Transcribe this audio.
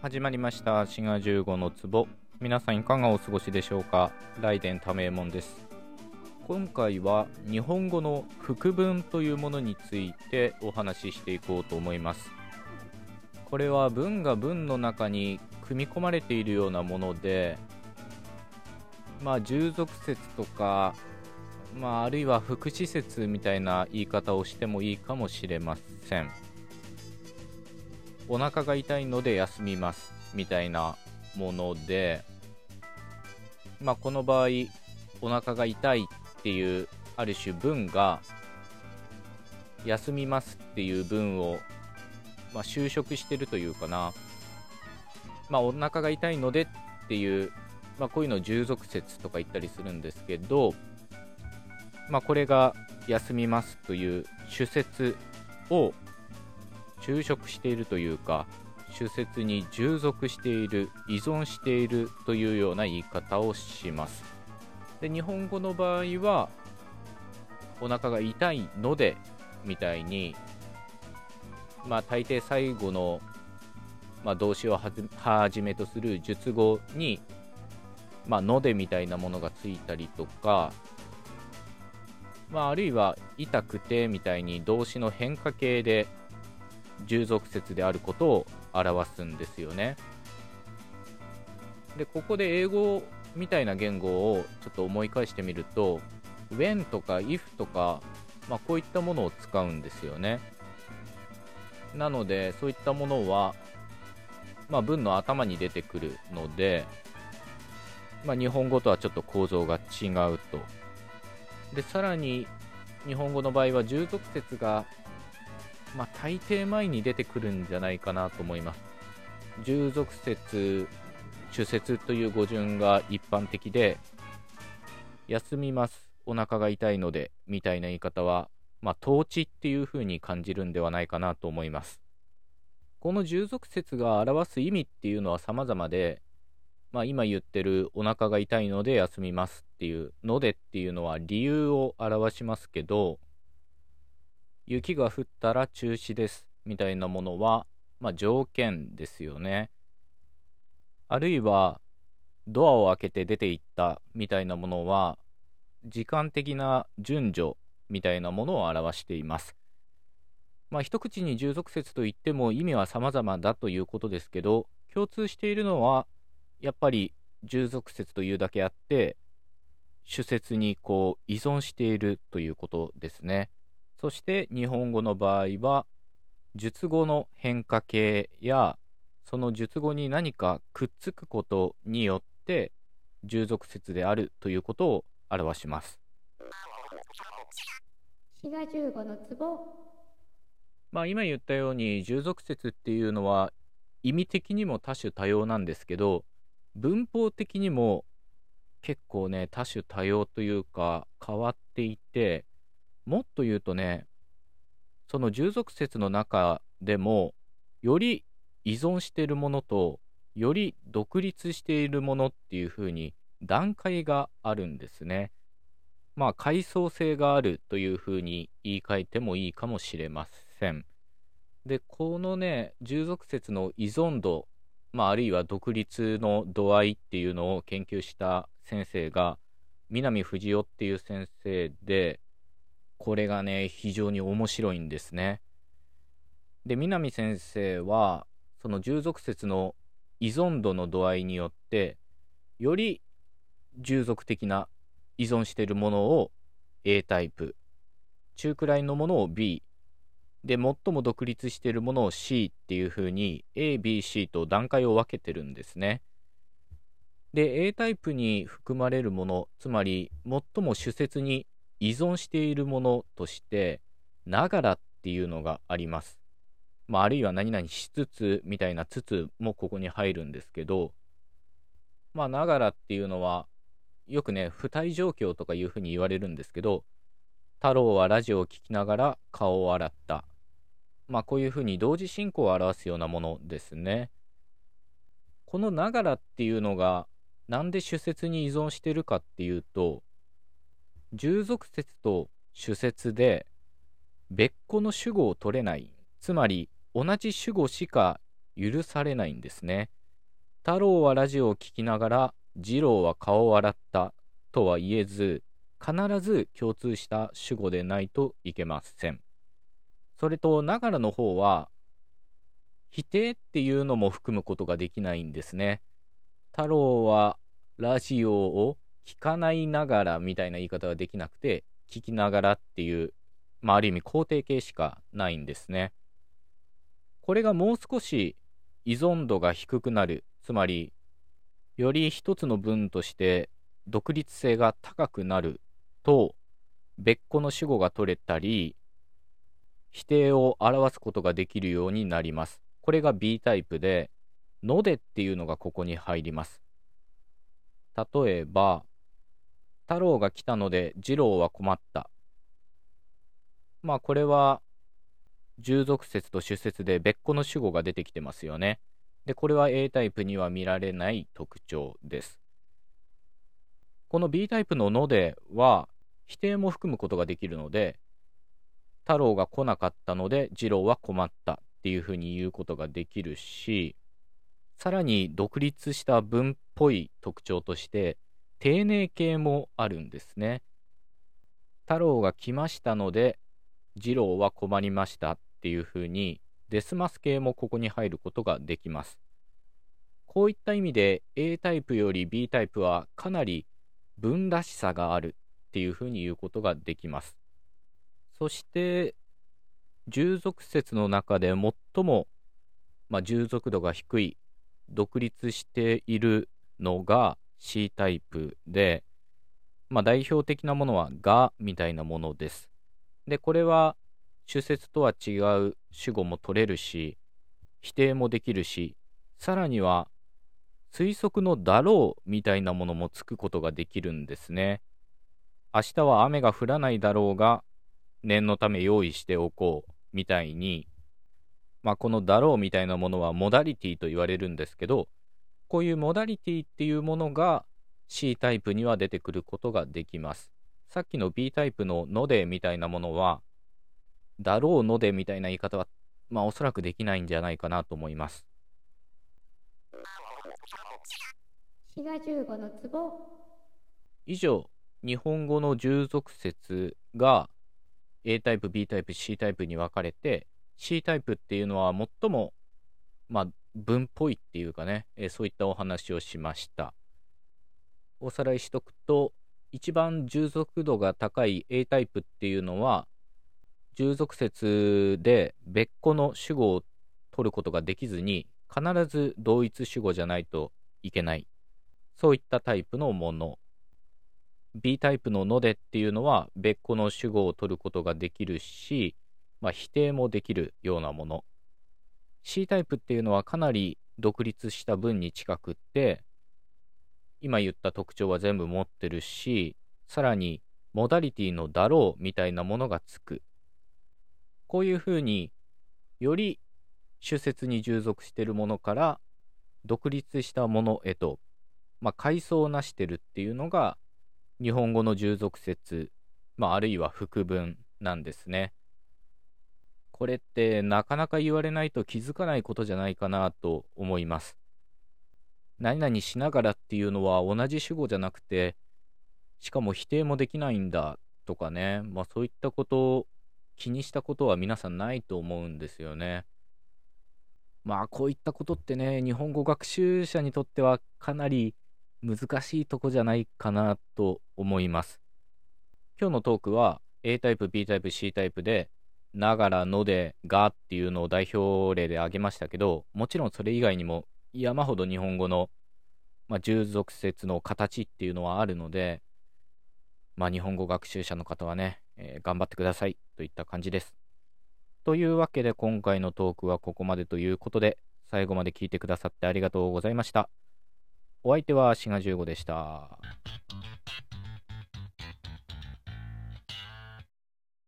始まりました。滋賀15の壺。皆さんいかがお過ごしでしょうか？雷電多名門です。今回は日本語の副文というものについてお話ししていこうと思います。これは文が文の中に組み込まれているようなものでまあ従属説とかまあ、あるいは副詞説みたいな言い方をしてもいいかもしれません。お腹が痛いので休みますみたいなもので、まあ、この場合お腹が痛いっていうある種文が休みますっていう文を、まあ、就職してるというかな、まあ、お腹が痛いのでっていう、まあ、こういうのを従属説とか言ったりするんですけど、まあ、これが休みますという主説を就職しているというか主説に従属している依存しているというような言い方をします。で日本語の場合はお腹が痛いのでみたいにまあ大抵最後の、まあ、動詞をはじめとする述語にまあのでみたいなものがついたりとかまあ、あるいは痛くてみたいに動詞の変化形で従属説であることを表すんですよね。で、ここで英語みたいな言語をちょっと思い返してみると、when とか if とか、まあ、こういったものを使うんですよね。なので、そういったものは、まあ、文の頭に出てくるので、まあ、日本語とはちょっと構造が違うと。で、さらに、日本語の場合は従属説がまあ、大抵前に出てくるんじゃないかなと思います。従属説、主説という語順が一般的で、休みます、お腹が痛いので、みたいな言い方は、まあ、統治っていう風に感じるんではないかなと思います。この従属説が表す意味っていうのは様々で、まあ、今言ってるお腹が痛いので休みますっていうのでっていうのは理由を表しますけど、雪が降ったら中止ですみたいなものは、まあ、条件ですよね。あるいはドアを開けて出て行ったみたいなものは時間的な順序みたいなものを表しています。まあ一口に従属説といっても意味は様々だということですけど共通しているのはやっぱり従属説というだけあって主説にこう依存しているということですね。そして日本語の場合は述語の変化形やその述語に何かくっつくことによって従属説であるということを表します。まあ今言ったように従属説っていうのは意味的にも多種多様なんですけど文法的にも結構ね多種多様というか変わっていてもっと言うとね、その従属説の中でも、より依存しているものと、より独立しているものっていう風に段階があるんですね。まあ、階層性があるという風に言い換えてもいいかもしれません。で、このね、従属説の依存度、まあ、あるいは独立の度合いっていうのを研究した先生が、南藤夫っていう先生で、これがね、非常に面白いんですね。で、南先生は、その従属説の依存度の度合いによって、より従属的な依存しているものを A タイプ、中くらいのものを B、で、最も独立しているものを C っていう風に A、B、C と段階を分けてるんですね。で、A タイプに含まれるもの、つまり最も主説に依存しているものとして、ながらっていうのがあります。まあ、あるいは何々しつつみたいなつつもここに入るんですけど、まあ、ながらっていうのは、よくね、不体状況とかいうふうに言われるんですけど、太郎はラジオを聴きながら顔を洗った。まあ、こういうふうに同時進行を表すようなものですね。このながらっていうのが、なんで主説に依存してるかっていうと、従属説と主説で別個の主語を取れないつまり同じ主語しか許されないんですね。太郎はラジオを聞きながら、次郎は顔を洗ったとは言えず、必ず共通した主語でないといけません。それと、ながらの方は、否定っていうのも含むことができないんですね。太郎はラジオを聞かないながらみたいな言い方ができなくて、聞きながらっていう、まあ、ある意味肯定形しかないんですね。これがもう少し依存度が低くなる、つまり、より一つの文として独立性が高くなると、別個の主語が取れたり、否定を表すことができるようになります。これが B タイプで、のでっていうのがここに入ります。例えば、太郎が来たので次郎は困った。まあこれは従属説と主説で別個の主語が出てきてますよね。で、これは A タイプには見られない特徴です。この B タイプののでは否定も含むことができるので、太郎が来なかったので次郎は困ったっていうふうに言うことができるし、さらに独立した文っぽい特徴として、丁寧形もあるんですね。太郎が来ましたので、次郎は困りましたっていうふうに、デスマス系もここに入ることができます。こういった意味で A タイプより B タイプはかなり文らしさがあるっていうふうに言うことができます。そして、従属説の中で最も、まあ、従属度が低い独立しているのが C タイプで、まあ、代表的なものはがみたいなものです。で、これは主説とは違う主語も取れるし、否定もできるし、さらには推測のだろうみたいなものもつくことができるんですね。明日は雨が降らないだろうが、念のため用意しておこうみたいに、まあ、このだろうみたいなものはモダリティと言われるんですけど、こういうモダリティっていうものが C タイプには出てくることができます。さっきの B タイプののでみたいなものは、だろうのでみたいな言い方は、まあおそらくできないんじゃないかなと思います。以上、日本語の従属説が A タイプ、B タイプ、C タイプに分かれて、C タイプっていうのは最も、まあ、文っぽいっていうかね、え、そういったお話をしました。おさらいしとくと、一番従属度が高い A タイプっていうのは、従属説で別個の主語を取ることができずに、必ず同一主語じゃないといけない。そういったタイプのもの。B タイプののでっていうのは別個の主語を取ることができるし、まあ、否定もできるようなもの。C タイプっていうのはかなり独立した文に近くって、今言った特徴は全部持ってるし、さらにモダリティのだろうみたいなものがつく。こういうふうにより主説に従属してるものから独立したものへと、まあ、階層をなしてるっていうのが日本語の従属説、まあ、あるいは副文なんですね。これってなかなか言われないと気づかないことじゃないかなと思います。何々しながらっていうのは同じ主語じゃなくて、しかも否定もできないんだとかね、まあそういったことを気にしたことは皆さんないと思うんですよね。まあこういったことってね、日本語学習者にとってはかなり難しいとこじゃないかなと思います。今日のトークは A タイプ、B タイプ、C タイプでながらのでがっていうのを代表例で挙げましたけど、もちろんそれ以外にも山ほど日本語の、まあ、従属説の形っていうのはあるので、まあ、日本語学習者の方はね、えー、頑張ってくださいといった感じです。というわけで今回のトークはここまでということで、最後まで聞いてくださってありがとうございました。お相手は志賀15でした。